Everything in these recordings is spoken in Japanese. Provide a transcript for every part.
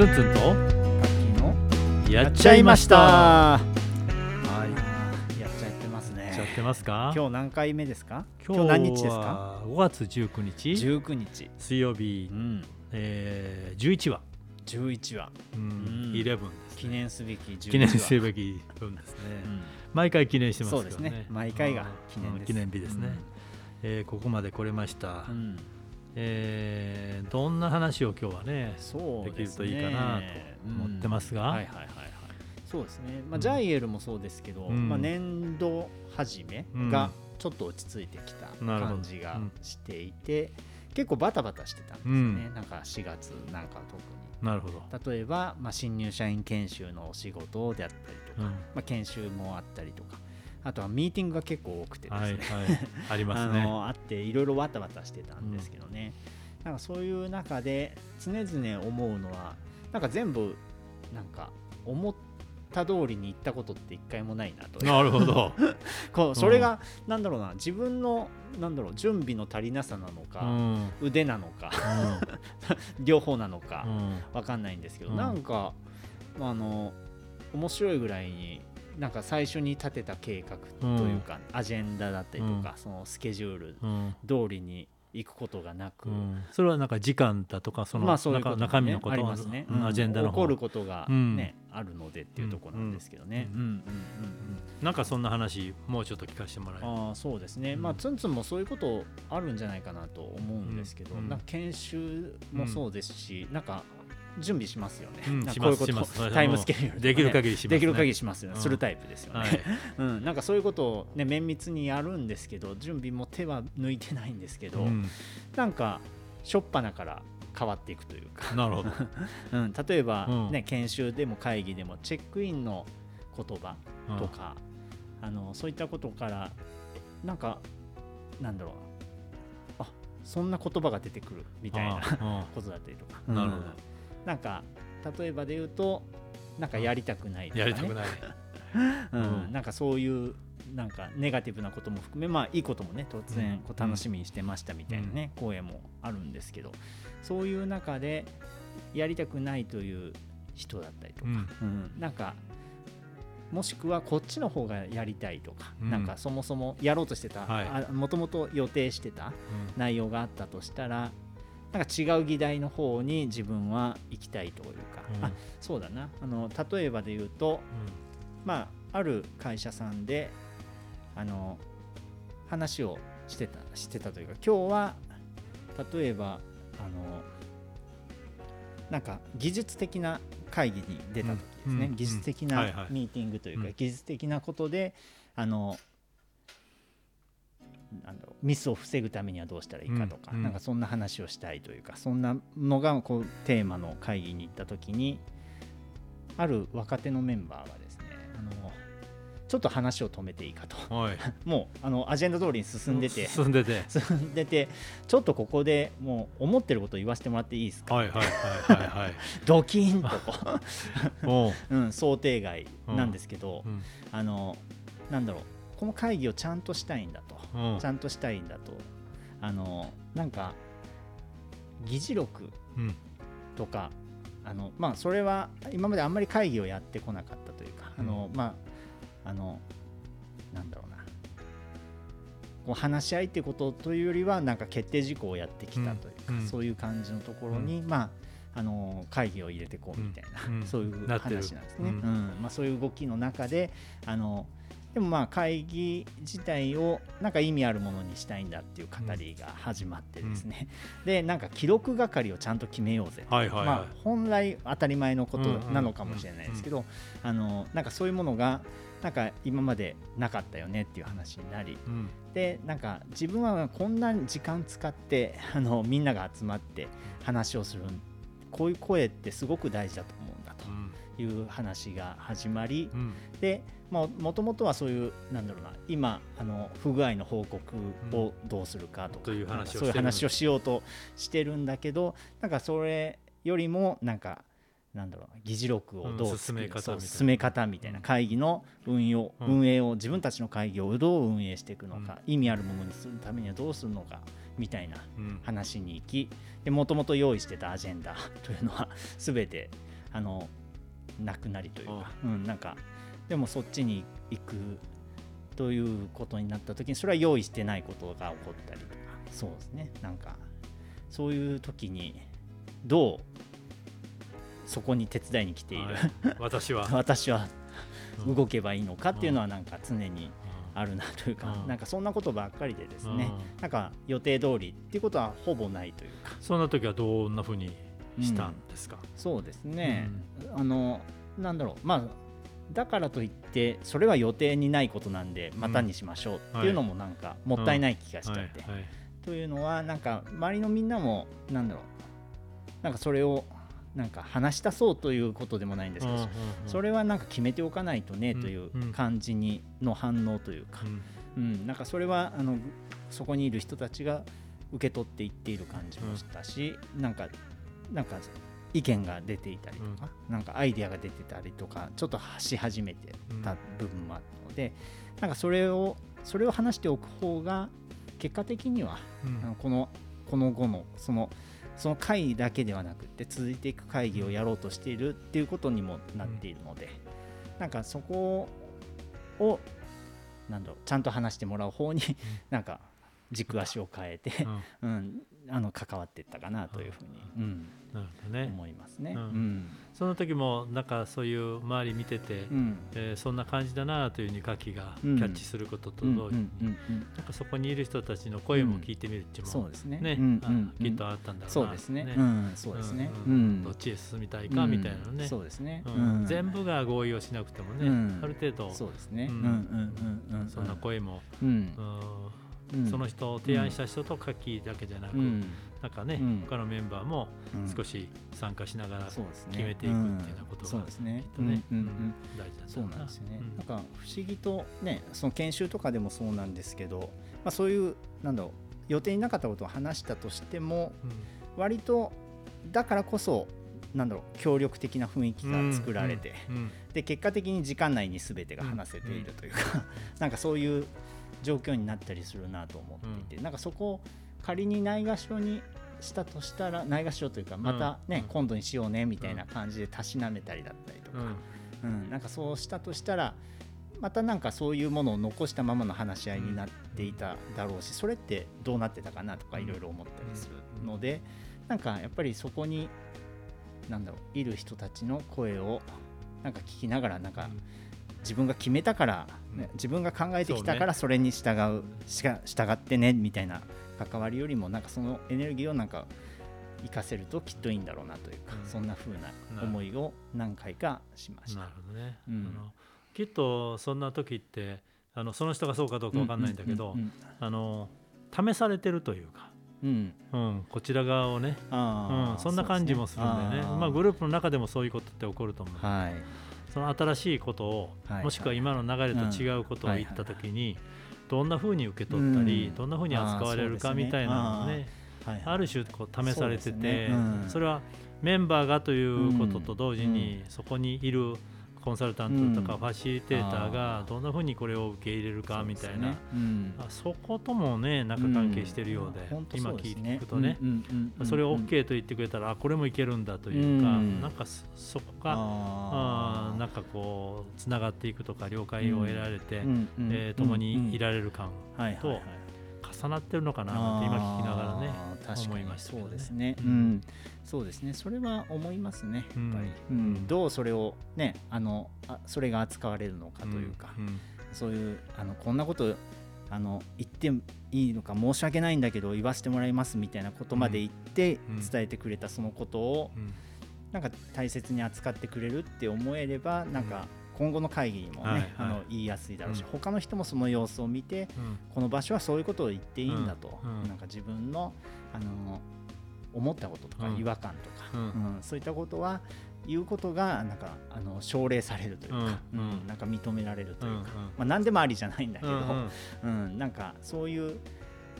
ツンツンと。の。やっちゃいました。はい。やっちゃってますね。やっちゃってますか？今日何回目ですか？今今日何日ですか？5月19日。19日。水曜日。う、ん。えー、11話、11話。うん。うん。11です記念すべき11話。記念すべき分ですね、うん。毎回記念してますけどね。そうですね。毎回が記念記念日ですね、えーここまで来れました、うんうんえーどんな話を今日はねそうできるといいかなと思ってますが、うん。はいはいはいはい。そうですね。まあうん。ジャイエルもそうですけどうん。まあ年度始めがちょっと落ち着いてきた感じがしていて結構バタバタしてたんですよね。なんか4月なんか特に。なるほど、例えば、まあ、新入社員研修のお仕事であったりとか、うん。まあ、研修もあったりとかあとはミーティングが結構多くてですね、はいはい。ありますあねのあっていろいろわたわたしてたんですけどね、なんかそういう中で常々思うのはなんか全部なんか思った通りにいったことって一回もないなとなるほど、こうそれがなんだろうな自分のなんだろう準備の足りなさなのうか、ん。腕なのか 両方なのか、うん。わかんないんですけど、うん。なんかあの面白いぐらいになんか最初に立てた計画というか、アジェンダだったりとか、そのスケジュールうん。通りに行くことがなく、うん。それはなんか時間だとかそのまあそういうね。中身のことありますね、うんアジェンダの方。起こることがうん。ね、あるのでっていうところなんですけどね。なんかそんな話もうちょっと聞かせてもらえる。ああそうですね、うん。まあツンツンもそういうことあるんじゃないかなと思うんですけど、うん。なんか研修もそうですし、なんか準備しますよね、うんこういうこと タイムスケジュール。ねできる限りしますね。できる限りしますよね、うん。するタイプですよね、はい。うん、なんかそういうことを、ね、綿密にやるんですけど準備も手は抜いてないんですけど、うん。なんかしょっぱなから変わっていくというか、なるほど。うん、例えば、うん。ね研修でも会議でもチェックインの言葉とか、あのそういったことからなんかなんだろう。あそんな言葉が出てくるみたいなな ことだったりとか、なるほど。うんなんか例えばで言うとなんかやりたくないとか、ね、やりたくない。うん。うん。なんかそういうなんかネガティブなことも含めまあいいこともね突然こう楽しみにしてましたみたいなね、声もあるんですけどそういう中でやりたくないという人だったりとか、うん。うん。なんかもしくはこっちの方がやりたいとか、うん。なんかそもそもやろうとしてたはい。もともと予定してた内容があったとしたらなんか違う議題の方に自分は行きたいというか、うん。あそうだな。あの例えばで言うとまあ、ある会社さんであの話をしてたしてたというか今日は例えばあのなんか技術的な会議に出た時ですね、うん。技術的ない。ミーティングというか、うん。技術的なことであのなんだろうミスを防ぐためにはどうしたらいいかとか、うんうん。なんかそんな話をしたいというかそんなのがこうテーマの会議に行った時にある若手のメンバーがですねあのちょっと話を止めていいかと。うんはい。もうあのアジェンダ通りに進んでて進んでて。進んでてちょっとここでもう思ってることを言わせてもらっていいですか、はいはいはいはいはい。ドキンとこう、う。ん、想定外なんですけど、うん。あのなんだろうこの会議をちゃんとしたいんだと、うん。ちゃんとしたいんだと。あのなんか議事録うん。とかあのまあそれは今まであんまり会議をやってこなかったというか、あのまああのなんだろうな。こう話し合いってことというよりはなんか決定事項をやってきたというか、うん。うん。そういう感じのところに、まああの会議を入れてこうみたいな、うん。うん。そういう話なんですね。ううんん。まあ、そういう動きの中であのでもまあ会議自体をなんか意味あるものにしたいんだっていう語りが始まってですね、でなんか記録係をちゃんと決めようぜはいはいはい。まあ、本来当たり前のことうんうんなのかもしれないですけど、あのなんかそういうものがなんか今までなかったよねっていう話になり。うん。でなんか自分はこんな時間使って あのみんなが集まって話をする。こういう声ってすごく大事だと思うんだうん。という話が始まり。うん。でもともとはそういうなんだろうな今あの不具合の報告をどうするかとか,、う話をしてるそういう話をしようとしてるんだけどなんかそれよりもなんかなんだろうな議事録をどううん進め方そうみたいな。進め方みたいな会議の運用、うん。運営を自分たちの会議をどう運営していくのか、意味あるものにするためにはどうするのかみたいなうん。話に行きもともと用意してたアジェンダというのは 全てあのなくなりというか、うん、なんかでもそっちに行くということになった時にそれは用意してないことが起こったりとか。そうですね。なんかそういう時にどうそこに手伝いに来ている、はい。私は。私はうん。動けばいいのかっていうのはなんか常にあるなというか、うん。なんかそんなことばっかりでですうん。ね、なんか予定通りっていうことはほぼないというか、そんな時はどんなふうにしたんですか、そうですね、あのなんだろう。まあだからといってそれは予定にないことなんでまたにしましょうっていうのもなんかもったいない気がしちゃって、というのはなんか周りのみんなもなんだろう。なんかそれをなんか話したそうということでもないんですけど、それはなんか決めておかないとねうんといううん感じにの反応というか。う、ん。うん、なんかそれはあのそこにいる人たちが受け取っていっている感じもしたし、なんかなんか意見が出ていたりとか、なんかアイデアが出てたりとかちょっとし始めてた部分もあったので、なんかそれをそれを話しておく方が結果的には、うん。このこの後のそのその会議だけではなくて続いていく会議をやろうとしているっていうことにもなっているので、なんかそこをなんだろうちゃんと話してもらう方に なんか軸足を変えて、うん。うん、あの関わっていったかなというふうに、うん。なるほどね。思いますね。ううん。んその時もなんかそういう周り見てて、うん。えーそんな感じだなというふうにカキがキうん。ャッチすることとうん同時に、うんうんなんかそこにいる人たちの声も聞いてみるっていうのも、そうですね。ね、うんあうんうん。きっとあったんだろうな。そうですね。ね。うん、そうですね。どっちへ進みたいかみたいなのね、そうですね。うん。全部が合意をしなくてもね、うん。ある程度そうですね。ううんんうんうんうん。そんな声も、うんその人を提案した人とカキだけじゃなく、うん。なんかね、うん。他のメンバーもうん。少し参加しながら決めていくっていうようなことがそうですね。きっとね、大事うな。んですよね、うん。なんか不思議とねその研修とかでもそうなんですけど、まあ、そういうなんだろう予定になかったことを話したとしても割とだからこそなんだろう協力的な雰囲気が作られて、で結果的に時間内に全てが話せているというか、なんかそういう状況になったりするなと思っていて、なんかそこを仮にないがしろにしたとしたらないがしろというかまたね、うん。今度にしようねみたいな感じでたしなめたりだったりとか、うん、なんかそうしたとしたらまたなんかそういうものを残したままの話し合いになっていただろうしそれってどうなってたかなとかいろいろ思ったりするのでなんかやっぱりそこになんだろういる人たちの声をなんか聞きながらなんか自分が決めたから、ねうん。自分が考えてきたからそれに従うしか従ってねみたいな関わりよりもなんかそのエネルギーをなんか活かせるときっといいんだろうなというか、うん。そんな風な思いを何回かしました。なる。ほどね、うん。あのきっとそんな時ってあのその人がそうかどうかわかんないんだけど、試されてるというか、うん。うん。うん、こちら側をね、うん、そんな感じもするんだよね。まあ、グループの中でもそういうことって起こると思う、はいその新しいことを、はい。もしくは今の流れと違うことを言った時に、どんなふうに受け取ったり、うん。どんなふうに扱われるかみたいなのをねはいある種こう試されててそれはメンバーがということと同時に、そこにいるコンサルタントとかうん。ファシリテーターあがどんなふうにこれを受け入れるかみたいな、そうん。あそこともねなんか関係してるようで、ん。本当今聞くとね、うんうんうんうん。それを OK と言ってくれたら、あこれもいけるんだというか、うん。なんかそそこがあなんかこうつながっていくとか了解を得られて、ーうんえー共にいるられる感とはいはいはい重なってるのかなって今聞きながらねあー確かに。思いましたね。そうですね、ううん。んそうですね。それは思いますね。やっぱり、うん。うんどうそれをねあのあそれが扱われるのかというか、ん。ん。そういうあのこんなことあの言っていいのか申し訳ないんだけど言わせてもらいますみたいなことまで言ってうん。伝えてくれたそのことをうん。なんか大切に扱ってくれるって思えればなんか今後の会議にもね、はいはい。あの言いやすいだろうし、うん。他の人もその様子を見てうん。この場所はそういうことを言っていいんだと、うん。うん。なんか自分のあの思ったこととかうん。違和感とか、うん。うん。そういったことは言うことがなんかあの奨励されるというか、うん。なんか認められるというか、まあ、何でもありじゃないんだけど、うん。なんかそういう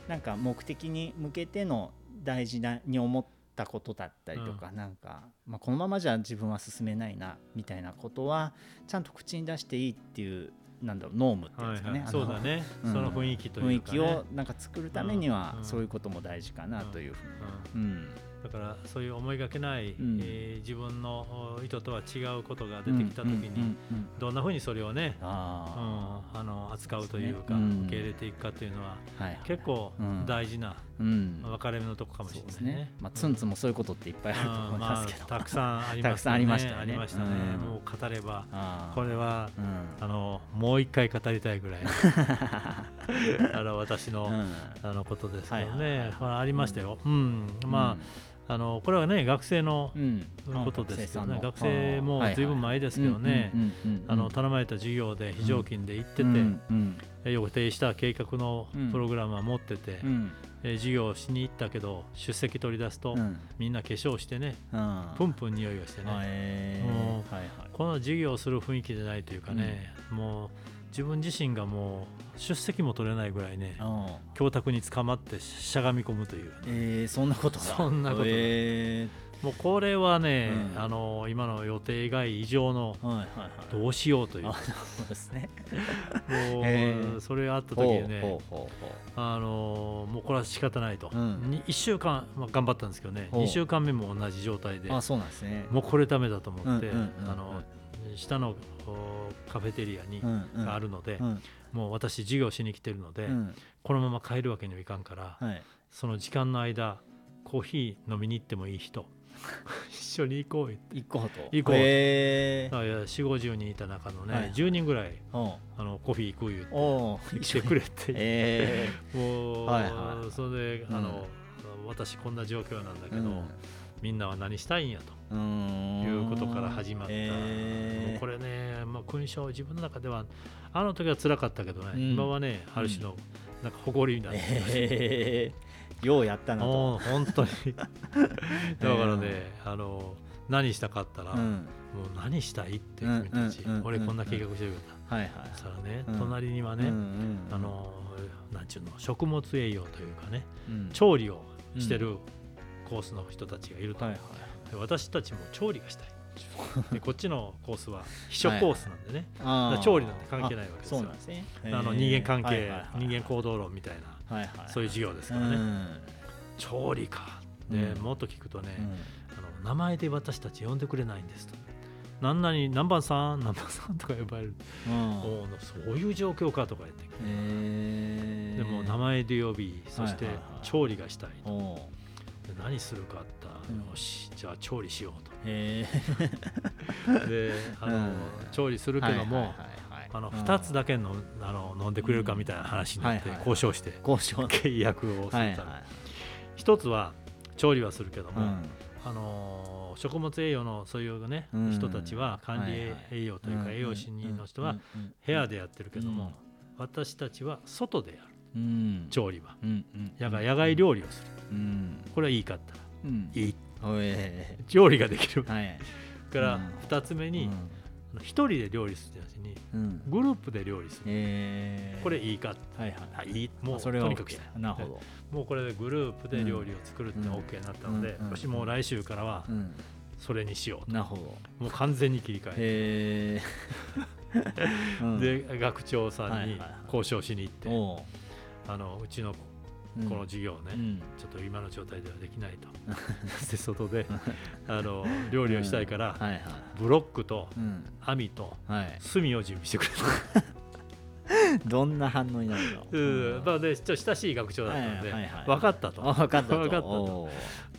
なんか目的に向けての大事なに思ったことだったりとか、なんか、まあ、このままじゃ自分は進めないなみたいなことはちゃんと口に出していいっていうなんだろうノームっていうんですかね、はいはい、そうだね、うんその雰囲気と雰囲いうか、ね、気をなんか作るためにはうん。そういうことも大事かなというふうに、うんだからそういう思いがけない、うん。えー自分のお意図とは違うことが出てきた時に、どんなふうにそれをね、うん、ああの扱うというか、ね。うん。受け入れていくかというのはあ、はい、結構うん。大事なうん。分かれ目のとこかもしれそうですないね。ね。まあツンツンもそういうことっていっぱいあると思いますけど。うんまあ、たくさんありましたよね。ありましたね。うん。もう語ればこれはうん。あのもう一回語りたいぐらい あの私の、うん。あのことですけどはいはいね、はい。まあ、ありましたよ。うん、まあ、あのこれはね学生のうん。ことですよね。あ学生もずいぶん前ですけどね。頼まれた授業で非常勤で行ってて、うんうんえ予定した計画のうんプログラムは持ってて、うん。え授業をしに行ったけど出席取り出すと、うん。みんな化粧してねうんプンプン匂いがしてね、はいはい。この授業をする雰囲気じゃないというかね、もう自分自身がもう出席も取れないぐらいねうん。教託に捕まってしゃがみ込むというえーそんなことが。そんなことが。えもうこれはね、うん。あの今の予定外以上のーはいはいはい。どうしようという。あそうですね。もへー。うそれがあった時にねあのもうこれは仕方ないと、うん。に1週間、まあ、頑張ったんですけどね。ほう。2週間目も同じ状態でうあそうなんですね。もうこれダメだと思って、うんうんうんうん。あの下のおカフェテリアに、あるので、うん。もう私授業しに来てるので、うん。このまま帰るわけにはいかんから、はい。その時間の間コーヒー飲みに行ってもいい人。一緒に行こうよ。行こうと。行こうえー。あいや4 5 0人いた中のね、はい。10人ぐらいあのコーヒー行く言うて来てくれて、え もう、はいはい。それで、うん。あの私こんな状況なんだけど、うん。みんなは何したいんやということから始まった、えー。もうこれね、まあ、勲章自分の中ではあの時は辛かったけどね、うん。今はねある種のなんか誇りになってきましたえーようやったなと。もう本当に。だからね、あの何したかったら、もうん。う何したいって君たち、うんうんうん俺こんな計画してるから、はいはい。そしたらね、うん。隣にはね、うんうんあのなんちゅうの食物栄養というかねうん。調理をしてるコースの人たちがいると、はいはい。で私たちも調理がしたい。でこっちのコースは秘書コースなんでね、だからあー調理なんて関係ないわけですよ。ですね。あの人間関係、はいはいはい人間行動論みたいなはいはいそういう授業ですからね、うん。調理か。で、うん。もっと聞くとね、うん。あの名前で私たち呼んでくれないんですと。何々何番さん何番さん とか呼ばれる、うん。そういう状況かとか言って、えーでも名前で呼びそしてはいはいはい調理がしたいと、おうで何するかあったら、うんよしじゃあ調理しようと。へであの、うん。調理するけども、あのうん。2つだけのあの飲んでくれるかみたいな話になって交渉して交渉。契約をするため、はいはい一つは調理はするけども、うん。あの食物栄養のそういうね、うん。人たちは管理栄養というかん。栄養士の人は部屋でやってるけども、私たちは外でやる。うん調理は。野外料理をする。うん。これはいいかったらうん。いい。調理ができる。ーはい。からうん。2つ目に一人で料理するやつにグループで料理する。え。ーこれいいかはいはい。はいい。いもうあそれはとにかくしたなるほど。もうこれでグループで料理を作るってうん。OK になったので、うん。うん。よしもう来週からはうん。それにしようと、なるほど。もう完全に切り替えて、で学長さんに交渉しに行って、あのうちのうん。この授業ね、うん。ちょっと今の状態ではできないと。で外で あの料理をしたいから、ブロックとうん。網とはい。炭を準備してくれ どんな反応になるの？と、うん。まあ、でちょっと親しい学長だったので、はいはいはい分かったと。あ分かったと。分かったと。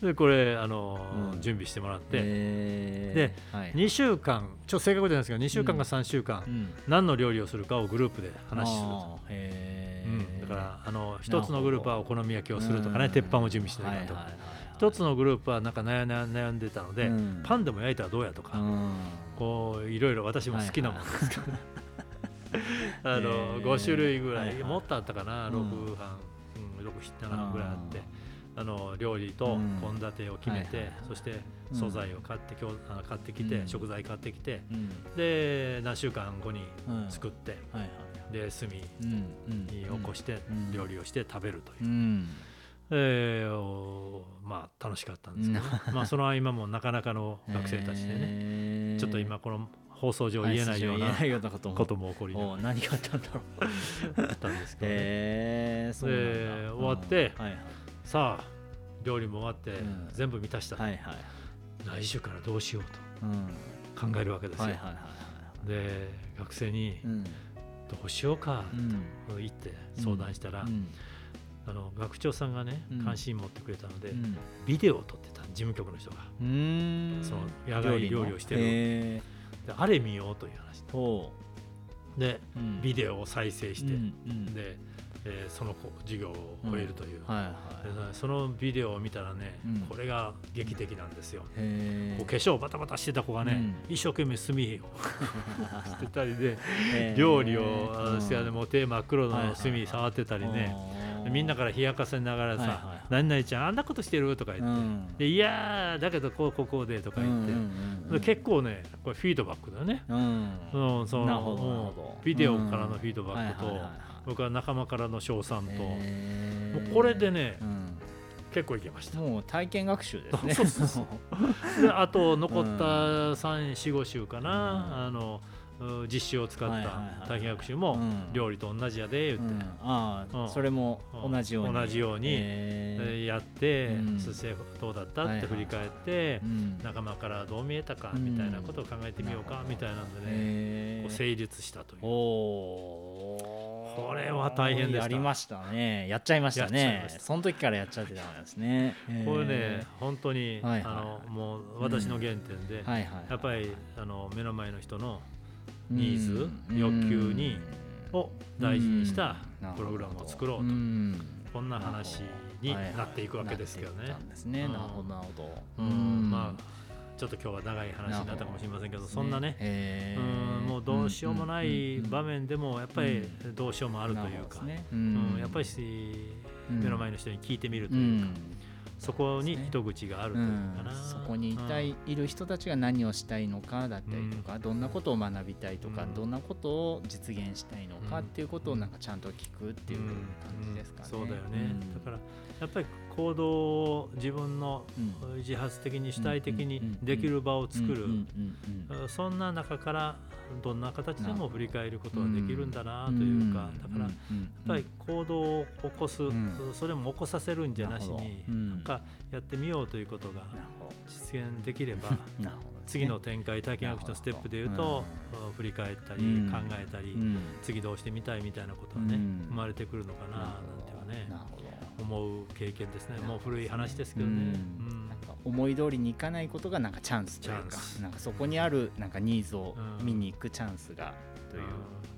でこれあの、うん。準備してもらって、へー。はい。2週間ちょっと正確じゃないですけど2週間か3週間、うん。何の料理をするかをグループで話すると、うん、ーだからあの一つのグループはお好み焼きをするとかね、うん。鉄板を準備してはいないとか、はいはい。一つのグループはなんか悩ん悩んでたので、うん。パンでも焼いたらどうやとか、うん。こういろいろ私も好きなものですから、あのへー5種類ぐらい、もっとあったかな、うん。6班、うん、6、7班ぐらいあって。あの料理とうん。献立を決めて、そしてうん。素材を買って,、きょあの買ってきて、うん。食材買ってきてうん。で何週間後にうん。作って、で炭に起こしてうん。料理をして食べるという。う、ん。えーおまあ楽しかったんですけど、まあその合間もなかなかの学生たちでね、ねちょっと今この放送上言えないような言えないようなことも。起こりな何があったんだろう。らだったんですけどね、へえそうなんだ。で終わってうんはいはい。さあ料理も終わってうん。全部満たした、はいはい。来週からどうしよううん。と考えるわけですよ、で学生にうん。どうしようかうん。と言って相談したら、うん。あの学長さんがねうん。関心持ってくれたので、うん。ビデオを撮ってた事務局の人が。その野外料理をしてるであれ見ようという話ほでううん。ビデオを再生して、うんうん。で、えーその子授業を終えるという、はいはい。でそのビデオを見たらね、うん。これが劇的なんですよ。へこう化粧バタバタしてた子がね、一生懸命炭を してたりでえ料理をしてあのもう手真っ黒の炭触ってたりね、みんなから冷やかせながらさ「はいはいはい何々ちゃんあんなことしてる?」とか言って、うん。でいやーだけどこうこうこうでとか言って、うんうん結構ねこれフィードバックだよね、うん。うん、そのビデオからのフィードバックと、うん。はいはいはいはい。僕は仲間からの称賛と、もうこれでねうん。結構いけました。もう体験学習ですね。であと残った345週かな、あのう実習を使った体験学習もうん。料理と同じやで言って、うん。ああうん。それも同じように。同じようにやって、うん。そしてどうだった？って振り返って、うん。仲間からどう見えたかうんみたいなことを考えてみようかみたいなんでね、こう成立したという。これは大変でした。やりましたね。やっちゃいましたね。その時からやっちゃってたんですね。これね本当に、はいはいあのもう私の原点で、はいはい。やっぱりあの目の前の人のニーズうん欲求にを大事にしたうん。プログラムを作ろうと、ん。こんな話になっていくわけですけどね。なるほどなるほど。うん。まあちょっと今日は長い話になったかもしれませんけどそんなねへうんーもうどうしようもない場うん面でもやっぱりどうしようもあるというか、やっぱり目の前のの人に聞いてみるとういうか、んそこに糸口があるというかな、そこにいたい,、いる人たちが何をしたいのかだったりとか、どんなことを学びたいとか、うん。どんなことを実現したいのかうん。っていうことをなんかちゃんと聞くっていう感じですかね。うんそうだよね、うん。だからやっぱり行動を自分のうん。自発的に主体的にうん。できる場を作る、うん。うん。うん。そんな中からどんな形でも振り返ることができるんだなうんというか、だからやっうん。ぱり行動を起こす、ん。それも起こさせるんじゃなしに、かやってみようということが実現できれば 次の展開体験学習のステップでいうと、振り返ったりうん。考えたり、うん。次どうしてみたいみたいなことがね、うん。生まれてくるのかななんてはね思う経験ですね。もう古い話ですけどね、思い通りにいかないことがなんかチャンスというかなんかそこにあるなんかニーズをうん。見に行くチャンスがという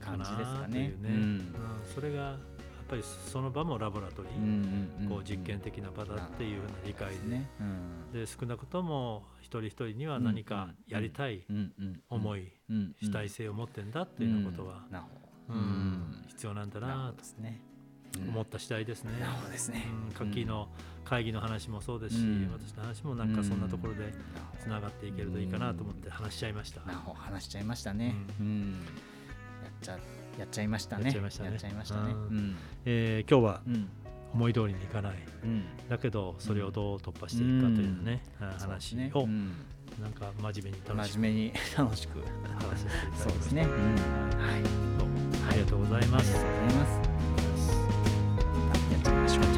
感じですかね。ね。それがぱりその場もラボラトリー、こう実験的な場だっていうような理解で,、で少なくとも一人一人には何かやりたい思い、うん主体性を持ってんだっていうようなことは、うど。ん。必要なんだなと。思った次第ですね。なるほどですね。うん、夏季の会議の話もそうですし、うん。私の話もなんかそんなところでつながっていけるといいかなと思って話しちゃいました。話しちゃいましたね。ううんちゃやっちゃいましたね。やっちゃいましたね。え、今日は、思い通りにいかない、だけどそれをどう突破していくかというね、話を、ね、なんか真面目に楽しく。真面目に楽しく話してそうですね、はい、ありがとうございます、ありがとうございます。やっちゃいましょう。